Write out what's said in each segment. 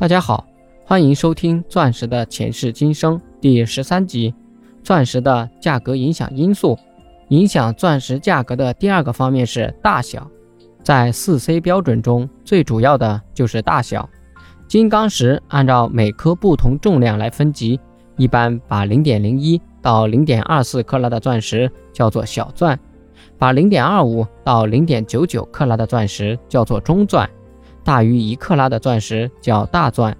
大家好，欢迎收听《钻石的前世今生》第十三集：钻石的价格影响因素。影响钻石价格的第二个方面是大小。在四 C 标准中，最主要的就是大小。金刚石按照每颗不同重量来分级，一般把零点零一到零点二四克拉的钻石叫做小钻，把零点二五到零点九九克拉的钻石叫做中钻。大于一克拉的钻石叫大钻，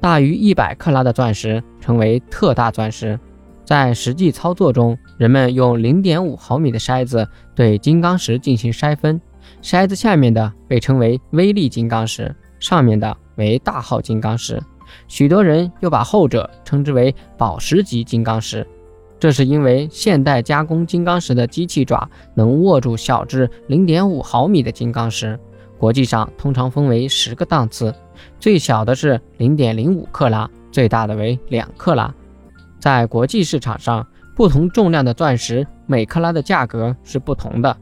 大于一百克拉的钻石称为特大钻石。在实际操作中，人们用零点五毫米的筛子对金刚石进行筛分，筛子下面的被称为微粒金刚石，上面的为大号金刚石。许多人又把后者称之为宝石级金刚石，这是因为现代加工金刚石的机器爪能握住小至零点五毫米的金刚石。国际上通常分为十个档次，最小的是零点零五克拉，最大的为两克拉。在国际市场上，不同重量的钻石每克拉的价格是不同的，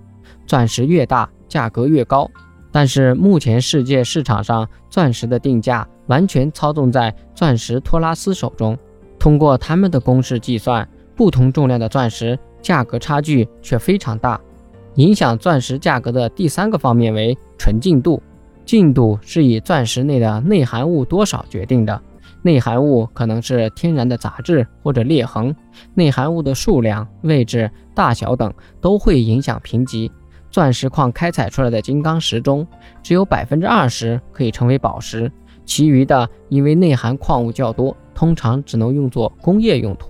钻石越大价格越高。但是目前世界市场上钻石的定价完全操纵在钻石托拉斯手中，通过他们的公式计算，不同重量的钻石价格差距却非常大。影响钻石价格的第三个方面为纯净度。净度是以钻石内的内含物多少决定的。内含物可能是天然的杂质或者裂痕，内含物的数量、位置、大小等都会影响评级。钻石矿开采出来的金刚石中，只有百分之二十可以成为宝石，其余的因为内含矿物较多，通常只能用作工业用途。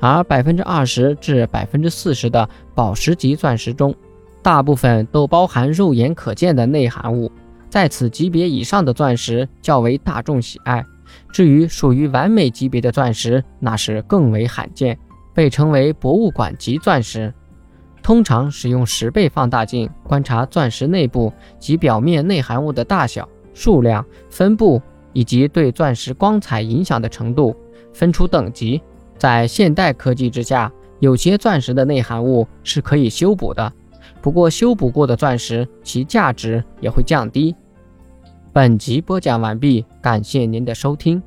而百分之二十至百分之四十的宝石级钻石中，大部分都包含肉眼可见的内含物，在此级别以上的钻石较为大众喜爱。至于属于完美级别的钻石，那是更为罕见，被称为博物馆级钻石。通常使用十倍放大镜观察钻石内部及表面内含物的大小、数量、分布以及对钻石光彩影响的程度，分出等级。在现代科技之下，有些钻石的内含物是可以修补的。不过，修补过的钻石其价值也会降低。本集播讲完毕，感谢您的收听。